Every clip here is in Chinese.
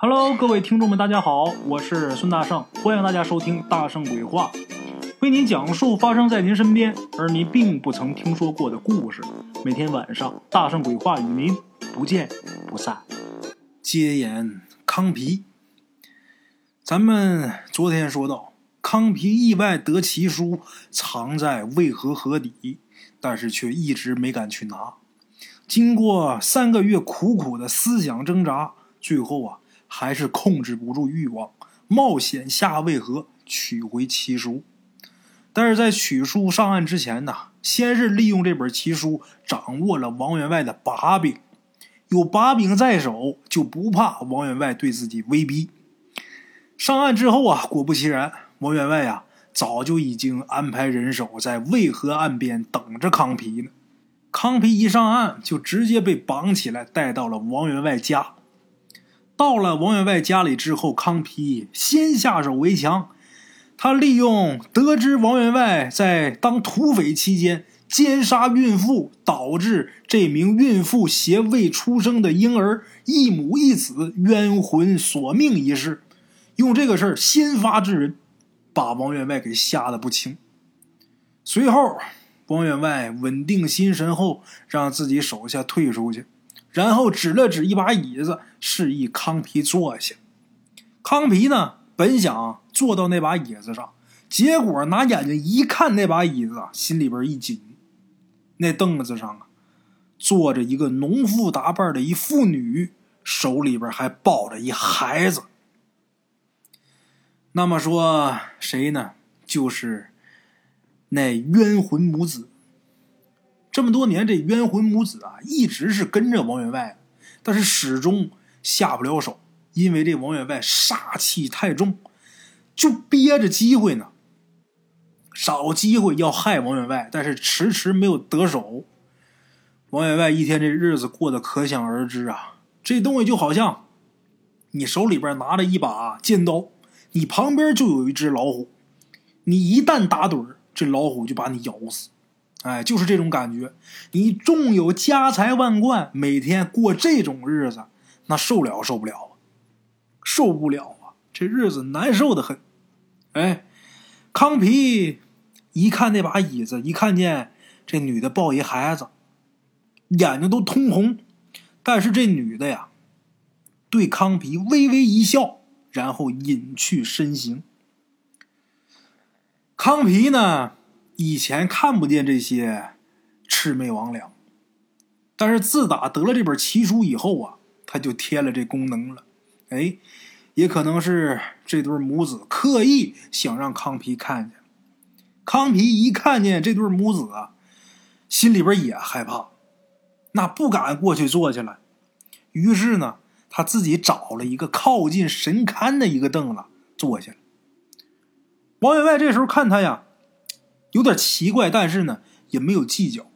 Hello，各位听众们，大家好，我是孙大圣，欢迎大家收听《大圣鬼话》，为您讲述发生在您身边而您并不曾听说过的故事。每天晚上，《大圣鬼话》与您不见不散。接言康皮，咱们昨天说到，康皮意外得奇书藏在渭河河底，但是却一直没敢去拿。经过三个月苦苦的思想挣扎，最后啊。还是控制不住欲望，冒险下渭河取回奇书。但是在取书上岸之前呢，先是利用这本奇书掌握了王员外的把柄。有把柄在手，就不怕王员外对自己威逼。上岸之后啊，果不其然，王员外呀早就已经安排人手在渭河岸边等着康皮呢。康皮一上岸，就直接被绑起来带到了王员外家。到了王员外家里之后，康皮先下手为强。他利用得知王员外在当土匪期间奸杀孕妇，导致这名孕妇携未出生的婴儿一母一子冤魂索命一事，用这个事儿先发制人，把王员外给吓得不轻。随后，王员外稳定心神后，让自己手下退出去。然后指了指一把椅子，示意康皮坐下。康皮呢，本想坐到那把椅子上，结果拿眼睛一看那把椅子，心里边一紧。那凳子上啊，坐着一个农妇打扮的一妇女，手里边还抱着一孩子。那么说谁呢？就是那冤魂母子。这么多年，这冤魂母子啊，一直是跟着王员外，但是始终下不了手，因为这王员外杀气太重，就憋着机会呢，找机会要害王员外，但是迟迟没有得手。王员外一天这日子过得可想而知啊，这东西就好像你手里边拿着一把尖刀，你旁边就有一只老虎，你一旦打盹这老虎就把你咬死。哎，就是这种感觉。你纵有家财万贯，每天过这种日子，那受了受不了啊？受不了啊！这日子难受的很。哎，康皮一看那把椅子，一看见这女的抱一孩子，眼睛都通红。但是这女的呀，对康皮微微一笑，然后隐去身形。康皮呢？以前看不见这些魑魅魍魉，但是自打得了这本奇书以后啊，他就添了这功能了。哎，也可能是这对母子刻意想让康皮看见。康皮一看见这对母子啊，心里边也害怕，那不敢过去坐下来。于是呢，他自己找了一个靠近神龛的一个凳子坐下了。王员外这时候看他呀。有点奇怪，但是呢，也没有计较。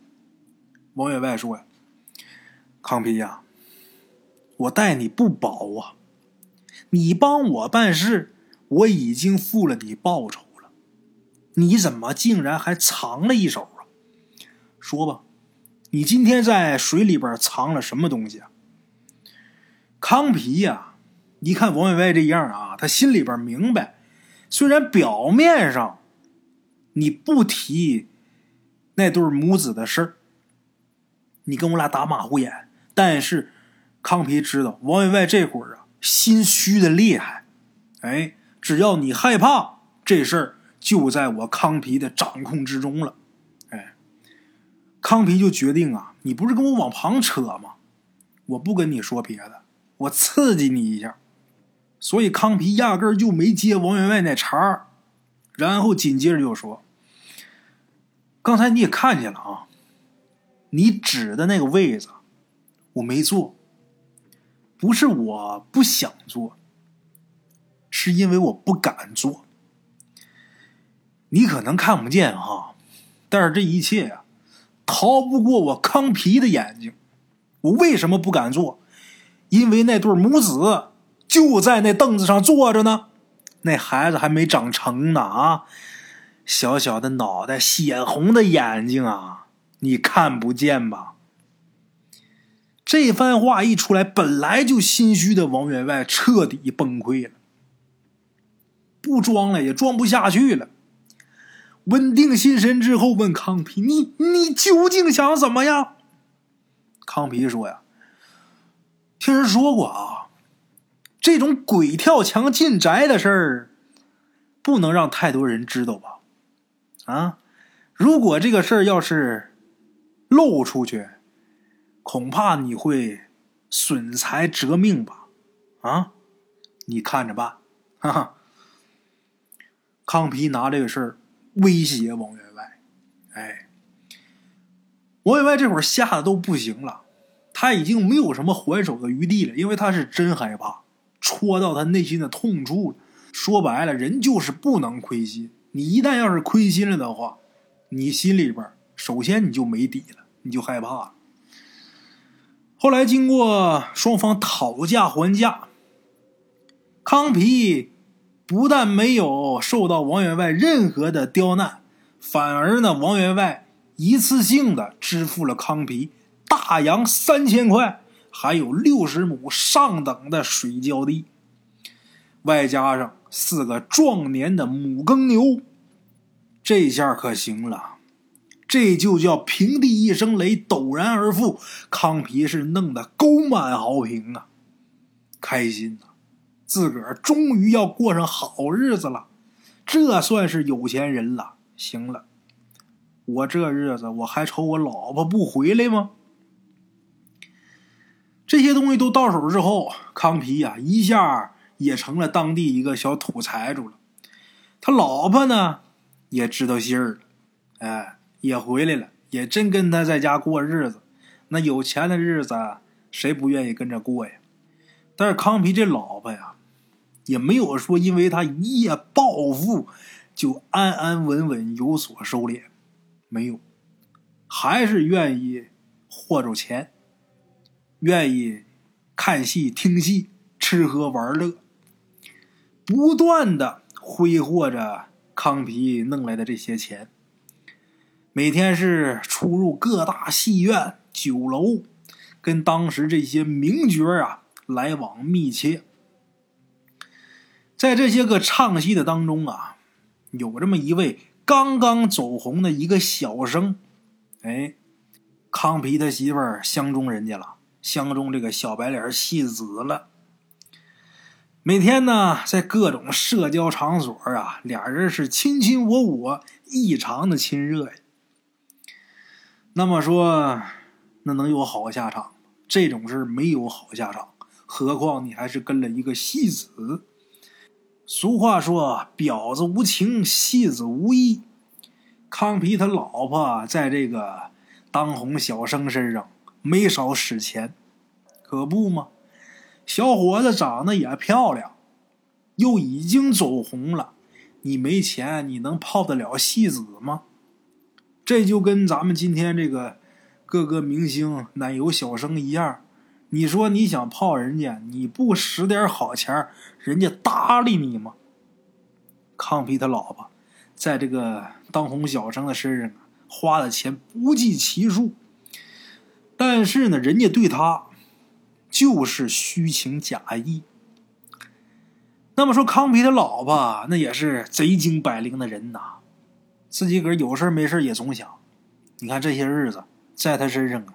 王员外说：“呀，康皮呀，我待你不薄啊，你帮我办事，我已经付了你报酬了，你怎么竟然还藏了一手啊？说吧，你今天在水里边藏了什么东西啊？”康皮呀，一看王员外这样啊，他心里边明白，虽然表面上。你不提那对母子的事儿，你跟我俩打马虎眼。但是康皮知道王员外这会儿啊心虚的厉害，哎，只要你害怕，这事儿就在我康皮的掌控之中了。哎，康皮就决定啊，你不是跟我往旁扯吗？我不跟你说别的，我刺激你一下。所以康皮压根儿就没接王员外那茬儿。然后紧接着就说：“刚才你也看见了啊，你指的那个位子，我没坐，不是我不想坐，是因为我不敢坐。你可能看不见哈，但是这一切呀，逃不过我康皮的眼睛。我为什么不敢坐？因为那对母子就在那凳子上坐着呢。”那孩子还没长成呢啊，小小的脑袋，血红的眼睛啊，你看不见吧？这番话一出来，本来就心虚的王员外彻底崩溃了，不装了也装不下去了。稳定心神之后，问康皮：“你你究竟想怎么样？”康皮说：“呀，听人说过啊，这种鬼跳墙进宅的事儿，不能让太多人知道吧？啊，如果这个事儿要是露出去，恐怕你会损财折命吧？啊，你看着办。”哈哈，康皮拿这个事儿。威胁王员外，哎，王员外这会儿吓得都不行了，他已经没有什么还手的余地了，因为他是真害怕，戳到他内心的痛处。说白了，人就是不能亏心，你一旦要是亏心了的话，你心里边首先你就没底了，你就害怕。后来经过双方讨价还价，康皮。不但没有受到王员外任何的刁难，反而呢，王员外一次性的支付了康皮大洋三千块，还有六十亩上等的水浇地，外加上四个壮年的母耕牛，这下可行了，这就叫平地一声雷，陡然而富。康皮是弄得沟满壕平啊，开心呐。自个儿终于要过上好日子了，这算是有钱人了。行了，我这日子我还愁我老婆不回来吗？这些东西都到手之后，康皮呀一下也成了当地一个小土财主了。他老婆呢也知道信儿了，哎，也回来了，也真跟他在家过日子。那有钱的日子谁不愿意跟着过呀？但是康皮这老婆呀。也没有说因为他一夜暴富，就安安稳稳有所收敛，没有，还是愿意霍着钱，愿意看戏、听戏、吃喝玩乐，不断的挥霍着康皮弄来的这些钱，每天是出入各大戏院、酒楼，跟当时这些名角啊来往密切。在这些个唱戏的当中啊，有这么一位刚刚走红的一个小生，哎，康皮他媳妇儿相中人家了，相中这个小白脸戏子了。每天呢，在各种社交场所啊，俩人是卿卿我我，异常的亲热呀。那么说，那能有好下场？这种事没有好下场，何况你还是跟了一个戏子。俗话说：“婊子无情，戏子无义。”康皮他老婆在这个当红小生身上没少使钱，可不吗？小伙子长得也漂亮，又已经走红了，你没钱，你能泡得了戏子吗？这就跟咱们今天这个各个明星、奶油小生一样。你说你想泡人家，你不使点好钱人家搭理你吗？康皮他老婆在这个当红小生的身上花的钱不计其数，但是呢，人家对他就是虚情假意。那么说，康皮他老婆那也是贼精百灵的人呐，自己个儿有事没事也总想，你看这些日子在他身上啊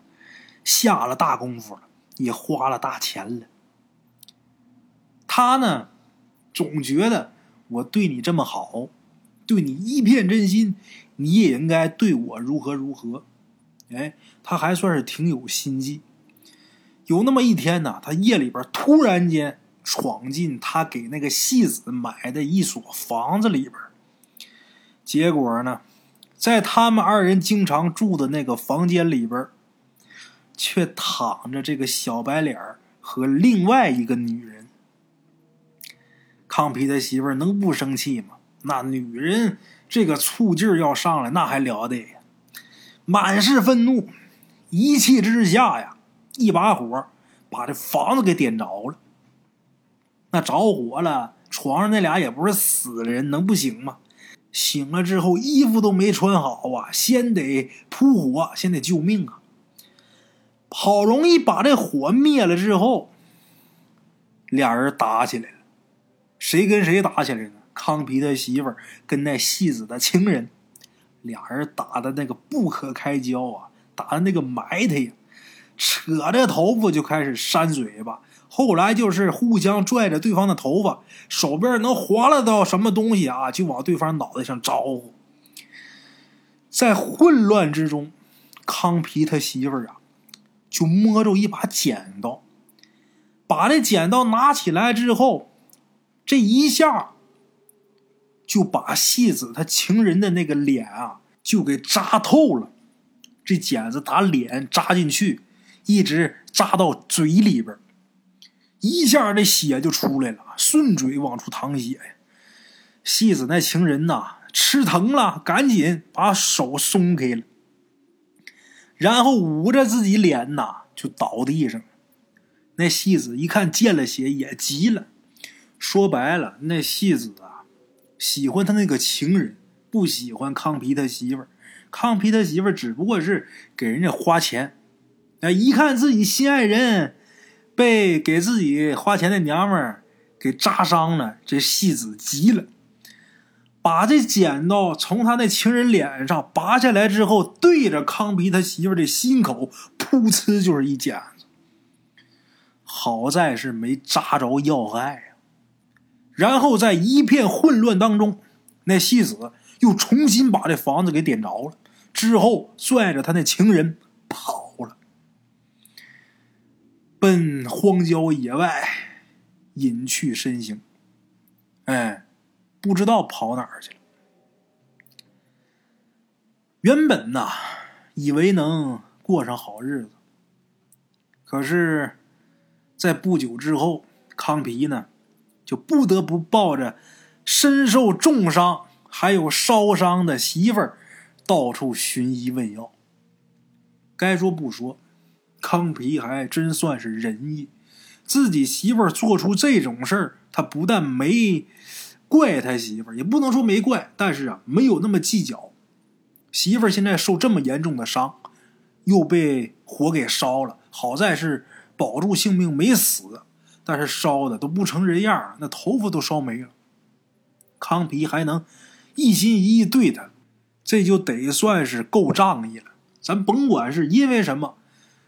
下了大功夫了。也花了大钱了，他呢，总觉得我对你这么好，对你一片真心，你也应该对我如何如何。哎，他还算是挺有心计。有那么一天呢，他夜里边突然间闯进他给那个戏子买的一所房子里边，结果呢，在他们二人经常住的那个房间里边。却躺着这个小白脸和另外一个女人。康皮的媳妇儿能不生气吗？那女人这个醋劲儿要上来，那还了得！满是愤怒，一气之下呀，一把火把这房子给点着了。那着火了，床上那俩也不是死人，能不行吗？醒了之后，衣服都没穿好啊，先得扑火，先得救命啊！好容易把这火灭了之后，俩人打起来了。谁跟谁打起来呢？康皮他媳妇儿跟那戏子的情人，俩人打的那个不可开交啊，打的那个埋汰呀，扯着头发就开始扇嘴巴。后来就是互相拽着对方的头发，手边能划拉到什么东西啊，就往对方脑袋上招呼。在混乱之中，康皮他媳妇儿啊，就摸着一把剪刀，把那剪刀拿起来之后，这一下就把戏子他情人的那个脸啊，就给扎透了。这剪子打脸扎进去，一直扎到嘴里边一下这血就出来了，顺嘴往出淌血。戏子那情人呐。吃疼了，赶紧把手松开了，然后捂着自己脸呐，就倒地上。那戏子一看见了血，也急了。说白了，那戏子，喜欢他那个情人，不喜欢康皮他媳妇儿。康皮他媳妇儿只不过是给人家花钱。哎，一看自己心爱人被给自己花钱的娘们儿给扎伤了，这戏子急了。把这剪刀从他那情人脸上拔下来之后，对着康皮他媳妇的心口，噗呲就是一剪子。好在是没扎着要害呀。然后在一片混乱当中，那戏子又重新把这房子给点着了，之后拽着他那情人跑了，奔荒郊野外隐去身形。哎。不知道跑哪儿去了。原本呐，以为能过上好日子，可是，在不久之后，康皮呢，就不得不抱着身受重伤还有烧伤的媳妇儿，到处寻医问药。该说不说，康皮还真算是仁义，自己媳妇儿做出这种事儿，他不但没。怪他媳妇儿也不能说没怪，但是啊，没有那么计较。媳妇儿现在受这么严重的伤，又被火给烧了，好在是保住性命没死，但是烧的都不成人样那头发都烧没了。康皮还能一心一意对他，这就得算是够仗义了。咱甭管是因为什么，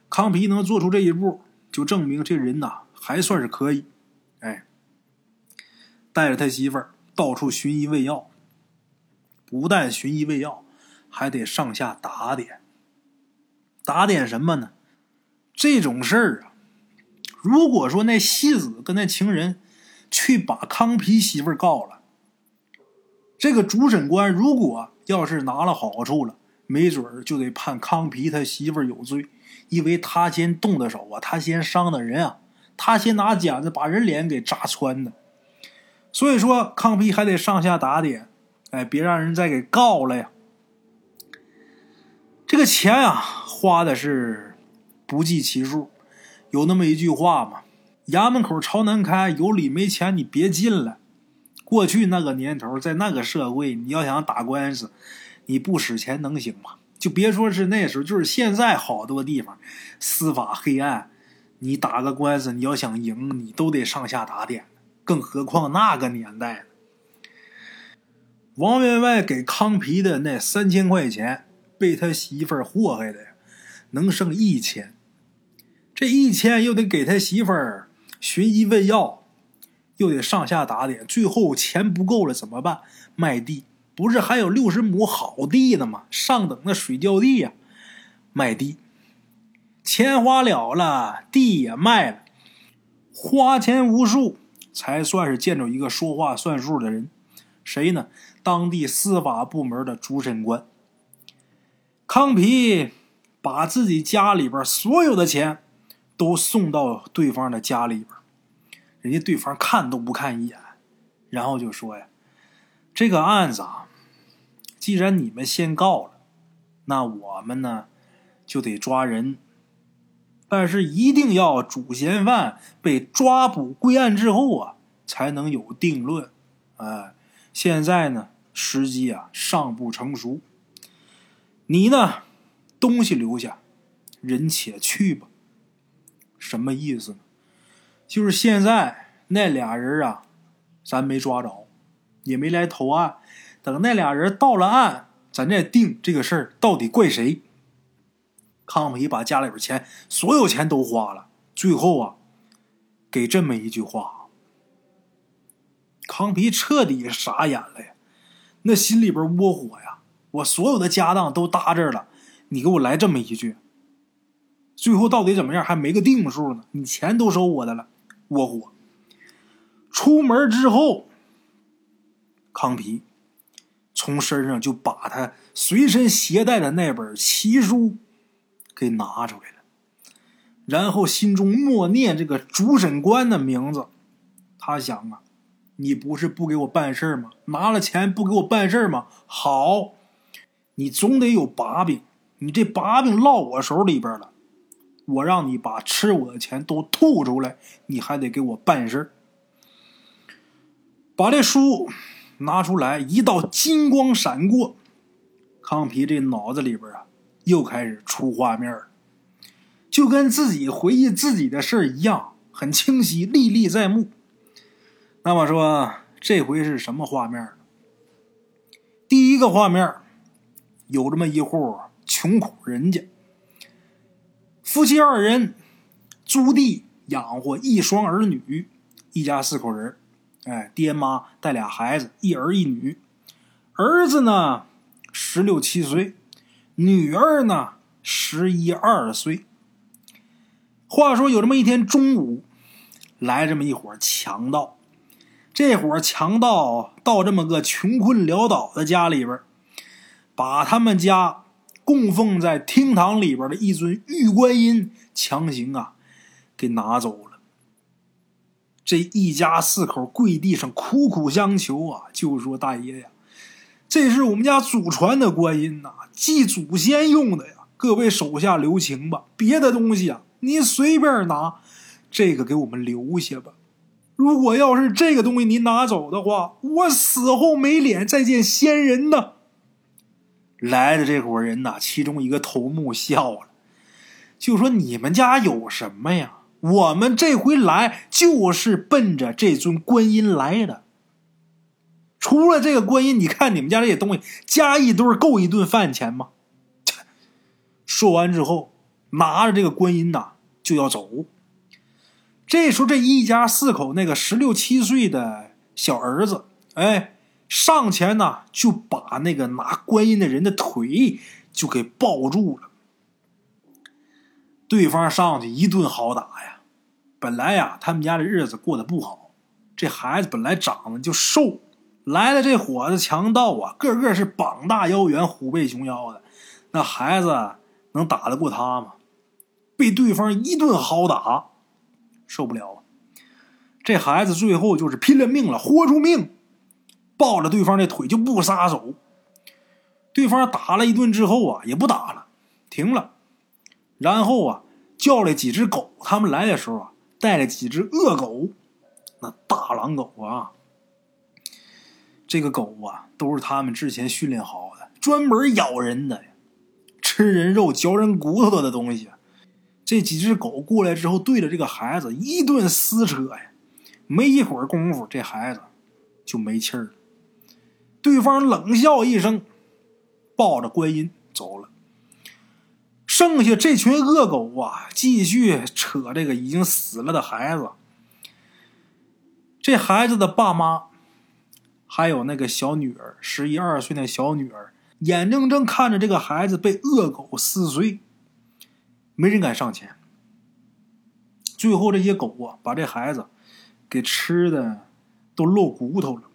康皮能做出这一步，就证明这人呐还算是可以。哎。带着他媳妇儿到处寻医问药，不但寻医问药，还得上下打点。打点什么呢？这种事儿啊，如果说那戏子跟那情人去把康皮媳妇儿告了，这个主审官如果要是拿了好处了，没准儿就得判康皮他媳妇儿有罪，因为他先动的手啊，他先伤的人啊，他先拿剪子把人脸给扎穿的。所以说，康皮还得上下打点，哎，别让人再给告了呀。这个钱啊，花的是不计其数。有那么一句话嘛：“衙门口朝南开，有理没钱你别进来。”过去那个年头，在那个社会，你要想打官司，你不使钱能行吗？就别说是那时候，就是现在，好多地方司法黑暗，你打个官司，你要想赢，你都得上下打点。更何况那个年代，王员外给康皮的那三千块钱，被他媳妇祸害的，能剩一千。这一千又得给他媳妇儿寻医问药，又得上下打点，最后钱不够了怎么办？卖地，不是还有六十亩好地呢吗？上等的水浇地呀，卖地，钱花了了，地也卖了，花钱无数。才算是见着一个说话算数的人，谁呢？当地司法部门的主审官。康皮把自己家里边所有的钱都送到对方的家里边，人家对方看都不看一眼，然后就说呀：“这个案子啊，既然你们先告了，那我们呢就得抓人。”但是一定要主嫌犯被抓捕归案之后啊，才能有定论。哎，现在呢，时机啊尚不成熟。你呢，东西留下，人且去吧。什么意思呢？就是现在那俩人啊，咱没抓着，也没来投案。等那俩人到了案，咱再定这个事儿到底怪谁。康皮把家里边钱，所有钱都花了，最后啊，给这么一句话。康皮彻底傻眼了呀，那心里边窝火呀！我所有的家当都搭这儿了，你给我来这么一句，最后到底怎么样还没个定数呢？你钱都收我的了，窝火。出门之后，康皮。从身上就把他随身携带的那本奇书给拿出来了，然后心中默念这个主审官的名字。他想啊，你不是不给我办事吗？拿了钱不给我办事吗？好，你总得有把柄，你这把柄落我手里边了，我让你把吃我的钱都吐出来，你还得给我办事儿把这书。拿出来，一道金光闪过，康皮这脑子里边啊，又开始出画面就跟自己回忆自己的事儿一样，很清晰，历历在目。那么说，这回是什么画面第一个画面，有这么一户穷苦人家，夫妻二人租地养活一双儿女，一家四口人。哎，爹妈带俩孩子，一儿一女。儿子呢，十六七岁；女儿呢，十一二岁。话说有这么一天中午，来这么一伙强盗。这伙强盗到这么个穷困潦倒的家里边，把他们家供奉在厅堂里边的一尊玉观音强行啊给拿走了。这一家四口跪地上苦苦相求啊，就说：“大爷呀，这是我们家祖传的观音呐，祭祖先用的呀。各位手下留情吧，别的东西啊，您随便拿，这个给我们留下吧。如果要是这个东西您拿走的话，我死后没脸再见先人呢。”来的这伙人呐，其中一个头目笑了，就说：“你们家有什么呀？”我们这回来就是奔着这尊观音来的。除了这个观音，你看你们家这些东西加一堆够一顿饭钱吗？说完之后，拿着这个观音呐就要走。这时候，这一家四口那个十六七岁的小儿子，哎，上前呢就把那个拿观音的人的腿就给抱住了。对方上去一顿好打呀。本来呀，他们家的日子过得不好。这孩子本来长得就瘦，来了这伙子强盗啊，个个是膀大腰圆、虎背熊腰的。那孩子能打得过他吗？被对方一顿好打，受不了。这孩子最后就是拼了命了，豁出命，抱着对方的腿就不撒手。对方打了一顿之后啊，也不打了，停了。然后啊，叫了几只狗，他们来的时候啊。带了几只恶狗，那大狼狗啊，这个狗啊都是他们之前训练好的，专门咬人的，吃人肉、嚼人骨头的东西。这几只狗过来之后，对着这个孩子一顿撕扯呀，没一会儿功夫，这孩子就没气儿了。对方冷笑一声，抱着观音走了。剩下这群恶狗啊，继续扯这个已经死了的孩子。这孩子的爸妈，还有那个小女儿，十一二岁那小女儿，眼睁睁看着这个孩子被恶狗撕碎，没人敢上前。最后这些狗啊，把这孩子给吃的都露骨头了，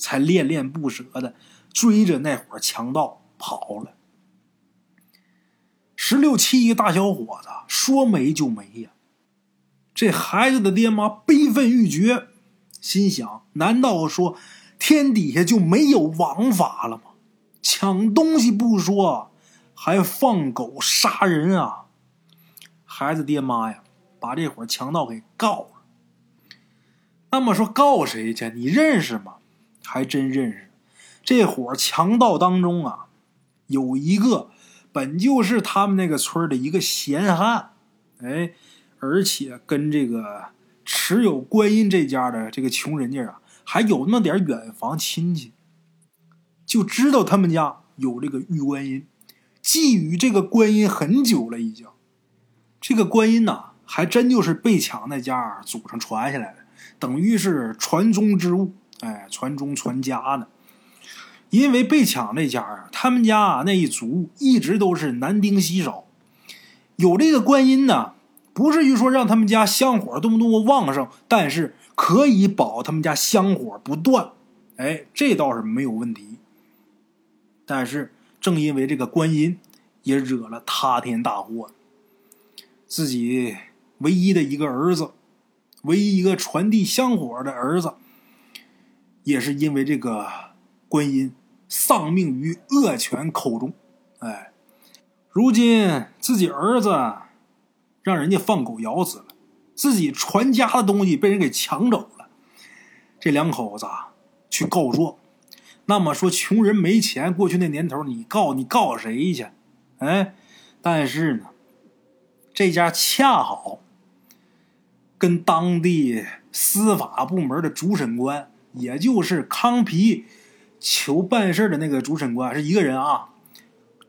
才恋恋不舍的追着那伙强盗跑了。十六七一大小伙子，说没就没呀！这孩子的爹妈悲愤欲绝，心想：难道说天底下就没有王法了吗？抢东西不说，还放狗杀人啊！孩子爹妈呀，把这伙强盗给告了。那么说告谁去？你认识吗？还真认识。这伙强盗当中啊，有一个。本就是他们那个村的一个闲汉，哎，而且跟这个持有观音这家的这个穷人家啊，还有那么点远房亲戚，就知道他们家有这个玉观音，觊觎这个观音很久了，已经。这个观音呐，还真就是被抢那家祖上传下来的，等于是传宗之物，哎，传宗传家呢。因为被抢那家啊，他们家那一族一直都是男丁稀少，有这个观音呢，不至于说让他们家香火多么多么旺盛，但是可以保他们家香火不断，哎，这倒是没有问题。但是正因为这个观音，也惹了塌天大祸，自己唯一的一个儿子，唯一一个传递香火的儿子，也是因为这个观音。丧命于恶犬口中，哎，如今自己儿子让人家放狗咬死了，自己传家的东西被人给抢走了，这两口子去告状。那么说，穷人没钱，过去那年头，你告你告谁去？哎，但是呢，这家恰好跟当地司法部门的主审官，也就是康皮。求办事的那个主审官是一个人啊，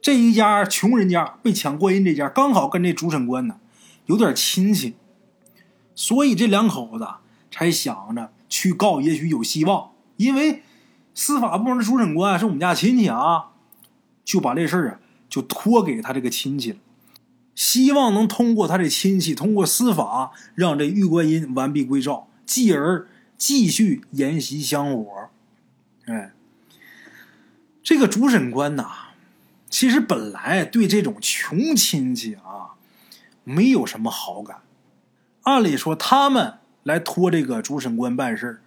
这一家穷人家被抢观音这家刚好跟这主审官呢有点亲戚，所以这两口子才想着去告，也许有希望。因为司法部门的主审官是我们家亲戚啊，就把这事儿啊就托给他这个亲戚了，希望能通过他这亲戚，通过司法让这玉观音完璧归赵，继而继续沿袭香火。哎。这个主审官呐，其实本来对这种穷亲戚啊，没有什么好感。按理说，他们来托这个主审官办事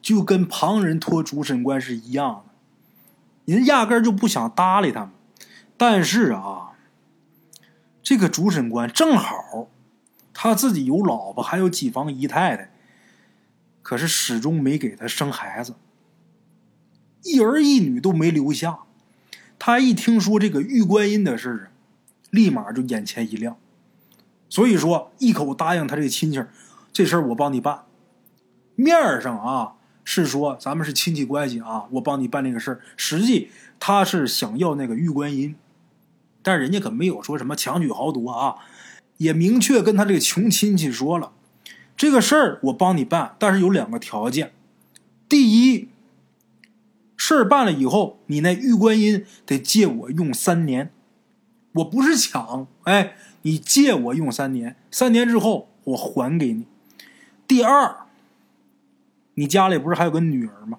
就跟旁人托主审官是一样的，人压根就不想搭理他们。但是啊，这个主审官正好他自己有老婆，还有几房姨太太，可是始终没给他生孩子。一儿一女都没留下，他一听说这个玉观音的事儿，立马就眼前一亮，所以说一口答应他这个亲戚，这事儿我帮你办。面上啊是说咱们是亲戚关系啊，我帮你办这个事儿，实际他是想要那个玉观音，但人家可没有说什么强取豪夺啊，也明确跟他这个穷亲戚说了，这个事儿我帮你办，但是有两个条件，第一。事儿办了以后，你那玉观音得借我用三年，我不是抢，哎，你借我用三年，三年之后我还给你。第二，你家里不是还有个女儿吗？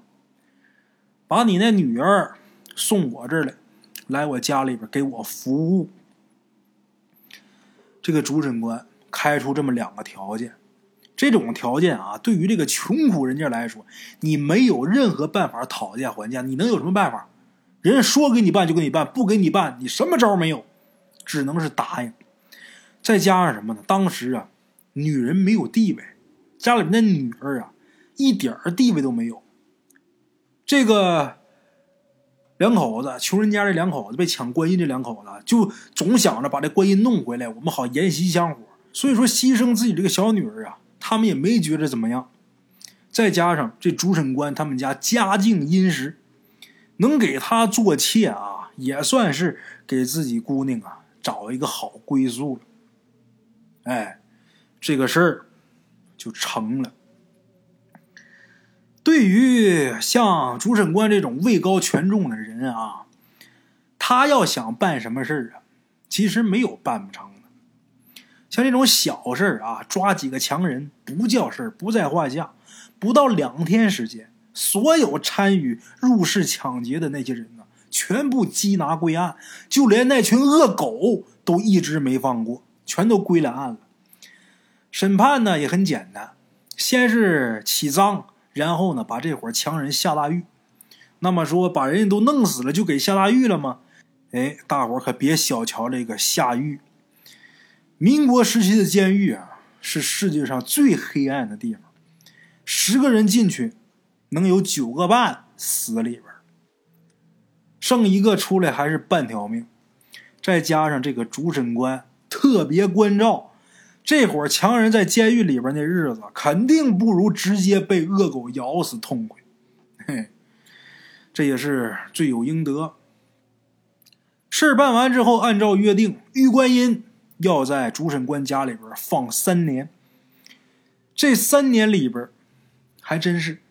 把你那女儿送我这儿来，来我家里边给我服务。这个主审官开出这么两个条件。这种条件啊，对于这个穷苦人家来说，你没有任何办法讨价还价。你能有什么办法？人家说给你办就给你办，不给你办，你什么招没有？只能是答应。再加上什么呢？当时啊，女人没有地位，家里面的女儿啊，一点地位都没有。这个两口子，穷人家这两口子被抢观音，这两口子就总想着把这观音弄回来，我们好沿袭香火。所以说，牺牲自己这个小女儿啊。他们也没觉得怎么样，再加上这主审官他们家家境殷实，能给他做妾啊，也算是给自己姑娘啊找一个好归宿了。哎，这个事儿就成了。对于像主审官这种位高权重的人啊，他要想办什么事儿啊，其实没有办不成。像这种小事啊，抓几个强人不叫事儿，不在话下。不到两天时间，所有参与入室抢劫的那些人呢，全部缉拿归案，就连那群恶狗都一直没放过，全都归了案了。审判呢也很简单，先是起赃，然后呢把这伙强人下大狱。那么说，把人家都弄死了，就给下大狱了吗？哎，大伙可别小瞧这个下狱。民国时期的监狱啊，是世界上最黑暗的地方。十个人进去，能有九个半死里边，剩一个出来还是半条命。再加上这个主审官特别关照，这伙强人在监狱里边那日子，肯定不如直接被恶狗咬死痛快。嘿，这也是罪有应得。事儿办完之后，按照约定，玉观音要在主审官家里边放三年。这三年里边，还真是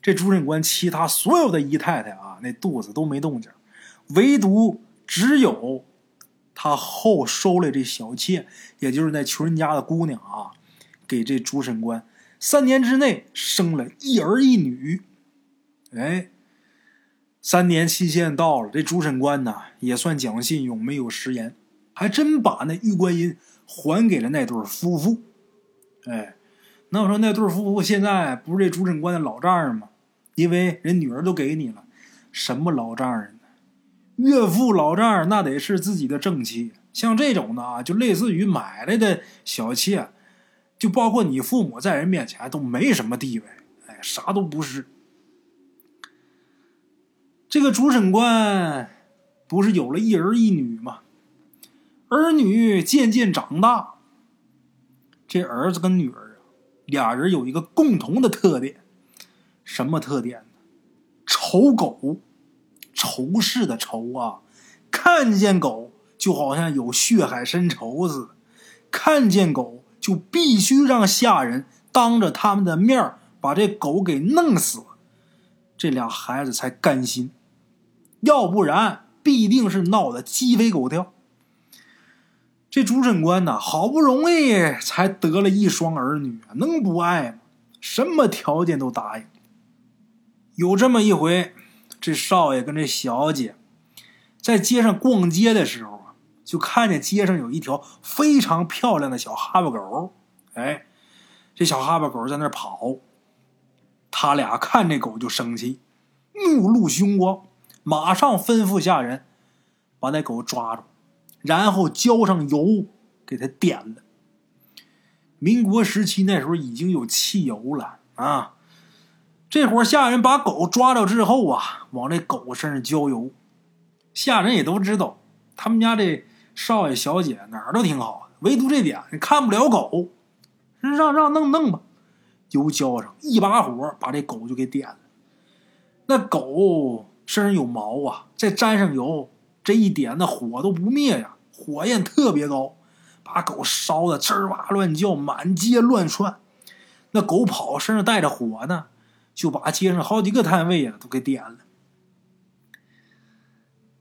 这主审官其他所有的姨太太啊，那肚子都没动静，唯独只有他后收来这小妾，也就是那穷人家的姑娘啊，给这主审官三年之内生了一儿一女。哎。三年期限到了，这主审官呢也算讲信用，没有食言，还真把那玉观音还给了那对夫妇。哎，那我说那对夫妇现在不是这主审官的老丈人吗？因为人女儿都给你了，什么老丈人呢？岳父老丈人那得是自己的正妻，像这种的啊，就类似于买来的小妾，就包括你父母在人面前都没什么地位，哎，啥都不是。这个主审官不是有了一儿一女吗？儿女渐渐长大，这儿子跟女儿啊，俩人有一个共同的特点，什么特点呢？仇狗，仇视的仇啊！看见狗就好像有血海深仇似的，看见狗就必须让下人当着他们的面把这狗给弄死，这俩孩子才甘心。要不然必定是闹得鸡飞狗跳。这主审官呐，好不容易才得了一双儿女，能不爱吗？什么条件都答应。有这么一回，这少爷跟这小姐在街上逛街的时候啊，就看见街上有一条非常漂亮的小哈巴狗。哎，这小哈巴狗在那跑，他俩看这狗就生气，目露凶光。马上吩咐下人把那狗抓住，然后浇上油给它点了。民国时期那时候已经有汽油了啊！这会儿下人把狗抓着之后啊，往这狗身上浇油。下人也都知道，他们家这少爷小姐哪儿都挺好，唯独这点你看不了狗，让让弄弄吧。油浇上，一把火把这狗就给点了。那狗。身上有毛啊，再沾上油，这一点那火都不灭呀，火焰特别高，把狗烧的吱哇乱叫，满街乱窜。那狗跑，身上带着火呢，就把街上好几个摊位啊都给点了。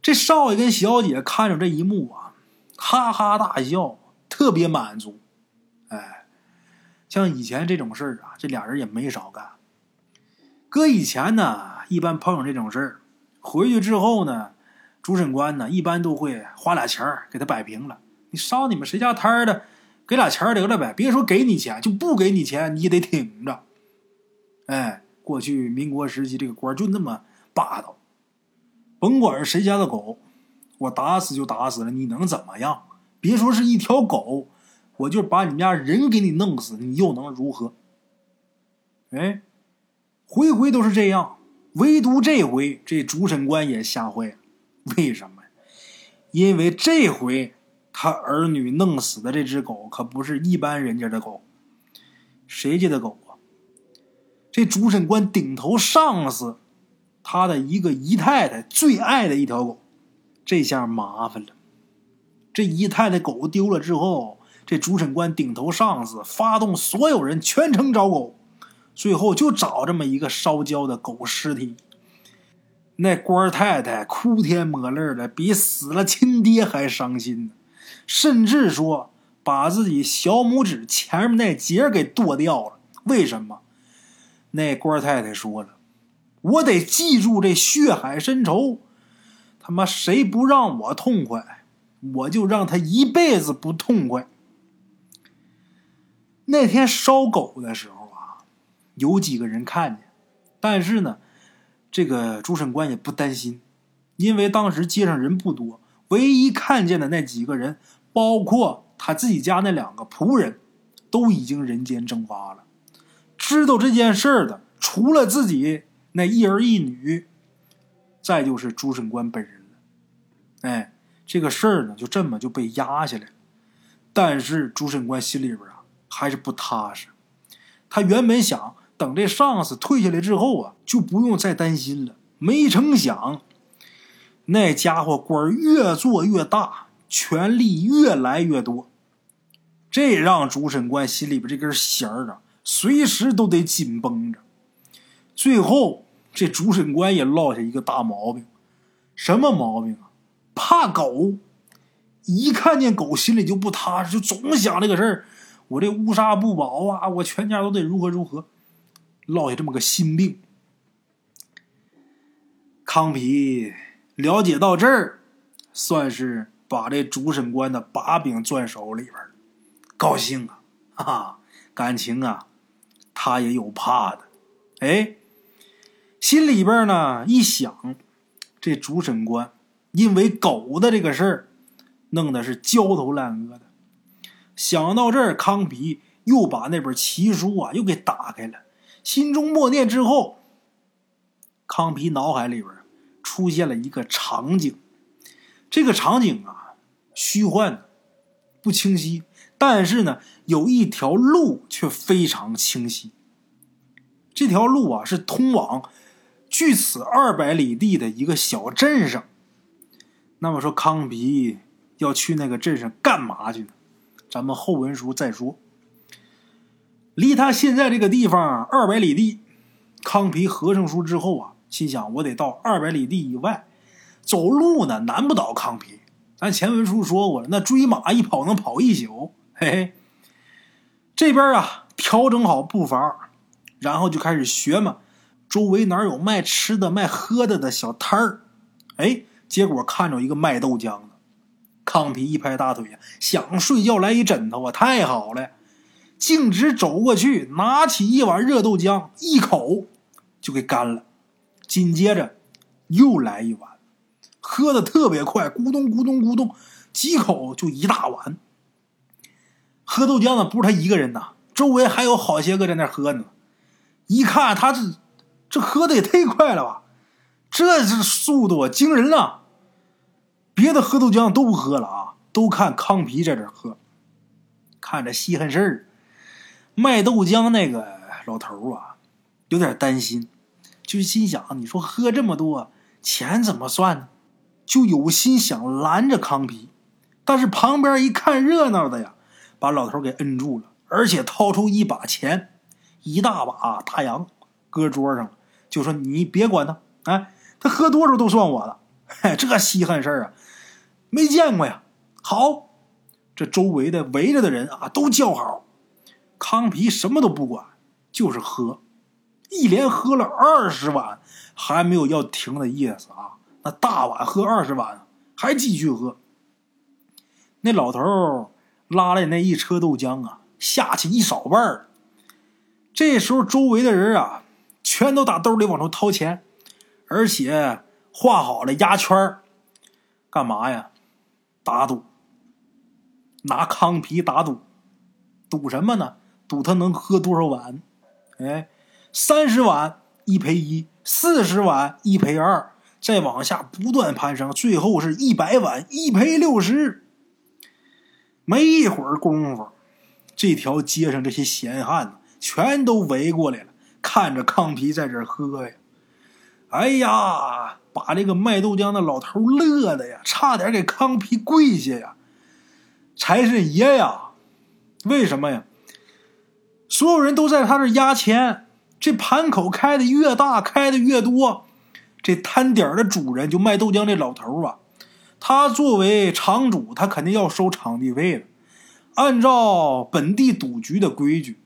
这少爷跟小姐看着这一幕啊，哈哈大笑，特别满足。哎，像以前这种事儿啊，这俩人也没少干。搁以前呢，一般碰上这种事儿。回去之后呢，主审官呢一般都会花俩钱儿给他摆平了。你烧你们谁家摊儿的，给俩钱儿得了呗。别说给你钱，就不给你钱你也得挺着。哎，过去民国时期这个官就那么霸道，甭管是谁家的狗，我打死就打死了，你能怎么样？别说是一条狗，我就把你们家人给你弄死，你又能如何？哎，回回都是这样。唯独这回，这主审官也吓坏了。为什么？因为这回他儿女弄死的这只狗可不是一般人家的狗，谁家的狗啊？这主审官顶头上司他的一个姨太太最爱的一条狗，这下麻烦了。这姨太太狗丢了之后，这主审官顶头上司发动所有人全城找狗。最后就找这么一个烧焦的狗尸体，那官太太哭天抹泪的，比死了亲爹还伤心，甚至说把自己小拇指前面那节给剁掉了。为什么？那官太太说了：“我得记住这血海深仇，他妈谁不让我痛快，我就让他一辈子不痛快。”那天烧狗的时候啊。有几个人看见，但是呢，这个主审官也不担心，因为当时街上人不多，唯一看见的那几个人，包括他自己家那两个仆人，都已经人间蒸发了。知道这件事儿的，除了自己那一儿一女，再就是主审官本人了。哎，这个事儿呢，就这么就被压下来了。但是主审官心里边啊还是不踏实。他原本想等这上司退下来之后啊，就不用再担心了。没成想，那家伙官越做越大，权力越来越多，这让主审官心里边这根弦儿啊，随时都得紧绷着。最后，这主审官也落下一个大毛病，什么毛病啊？怕狗。一看见狗，心里就不踏实，就总想这个事儿。我这乌纱不保啊，我全家都得如何如何，落下这么个心病。康皮了解到这儿，算是把这主审官的把柄攥手里边高兴啊，哈哈，感情啊，他也有怕的。哎，心里边呢一想，这主审官因为狗的这个事儿。弄得是焦头烂额的。想到这儿，康皮又把那本奇书啊又给打开了，心中默念之后，康皮脑海里边出现了一个场景。这个场景啊，虚幻的，不清晰，但是呢，有一条路却非常清晰。这条路啊，是通往距此二百里地的一个小镇上。那么说，康皮。要去那个镇上干嘛去呢？咱们后文书再说。离他现在这个地方二百里地，康皮合上书之后啊，心想我得到二百里地以外走路呢，难不倒康皮。咱前文书说过了，那追马一跑能跑一宿。嘿嘿，这边啊调整好步伐，然后就开始学嘛，周围哪有卖吃的、卖喝的的小摊儿？哎，结果看着一个卖豆浆的。康皮一拍大腿呀，想睡觉来一枕头啊！太好了，径直走过去，拿起一碗热豆浆，一口就给干了。紧接着又来一碗，喝的特别快，咕咚咕咚咕咚，几口就一大碗。喝豆浆的不是他一个人呐，周围还有好些个在那喝呢。一看他这这喝的也太快了吧，这是速度惊人了。别的喝豆浆都不喝了啊，都看康皮在这喝，看着稀罕事儿。卖豆浆那个老头啊，有点担心，就心想：你说喝这么多，钱怎么算呢？就有心想拦着康皮，但是旁边一看热闹的呀，把老头给摁住了，而且掏出一把钱，一大把大洋，搁桌上，就说：“你别管他，哎，他喝多少都算我的。”嘿，这稀罕事儿啊！没见过呀！好，这周围的围着的人啊都叫好。康皮什么都不管，就是喝，一连喝了二十碗，还没有要停的意思啊！那大碗喝二十碗，还继续喝。那老头拉来那一车豆浆啊，下去一少半儿。这时候周围的人啊，全都打兜里往出掏钱，而且画好了压圈儿干嘛呀？打赌，拿康皮打赌，赌什么呢？赌他能喝多少碗？哎，三十碗一赔一，四十碗一赔二，再往下不断攀升，最后是一百碗一赔六十。没一会儿功夫，这条街上这些闲汉呢，全都围过来了，看着康皮在这喝呀。哎呀！把这个卖豆浆的老头乐的呀，差点给康皮跪下呀！财神爷呀，为什么呀？所有人都在他这压钱，这盘口开的越大，开的越多，这摊点的主人就卖豆浆这老头啊，他作为场主，他肯定要收场地费的。按照本地赌局的规矩，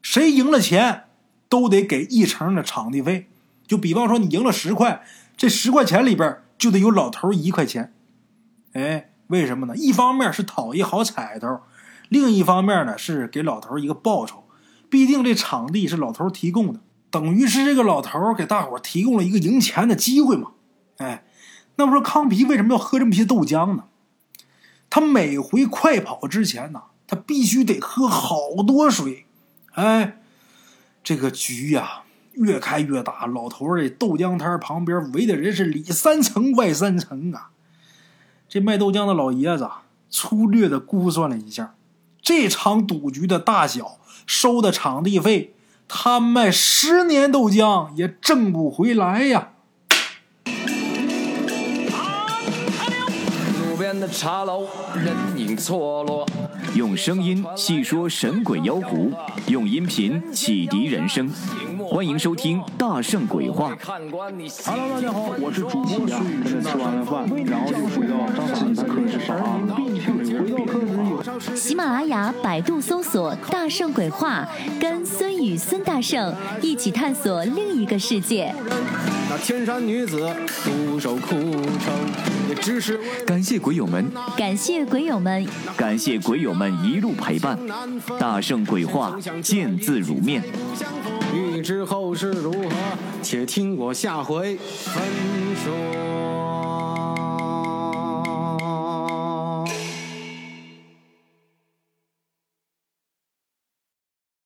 谁赢了钱，都得给一成的场地费。就比方说，你赢了十块。这十块钱里边就得有老头一块钱，哎，为什么呢？一方面是讨一好彩头，另一方面呢是给老头一个报酬。毕竟这场地是老头提供的，等于是这个老头给大伙提供了一个赢钱的机会嘛。哎，那么说康皮为什么要喝这么些豆浆呢？他每回快跑之前呢，他必须得喝好多水。哎，这个局呀。越开越大，老头这豆浆摊旁边围的人是里三层外三层啊！这卖豆浆的老爷子粗略的估算了一下，这场赌局的大小，收的场地费，他卖十年豆浆也挣不回来呀。路边的茶楼，人影错落。用声音细说神鬼妖狐，用音频启迪人生。欢迎收听《大圣鬼话》。Hello，大家好，我是主播孙宇。吃完了饭，然后就回到自己的课室上啊。喜马拉雅、百度搜索“大圣鬼话”，跟孙宇、孙大圣一起探索另一个世界。那天山女子独守空城，也只是感谢鬼友们，感谢鬼友们，感谢鬼友们一路陪伴。大圣鬼话，见字如面。欲知后事如何，且听我下回分说。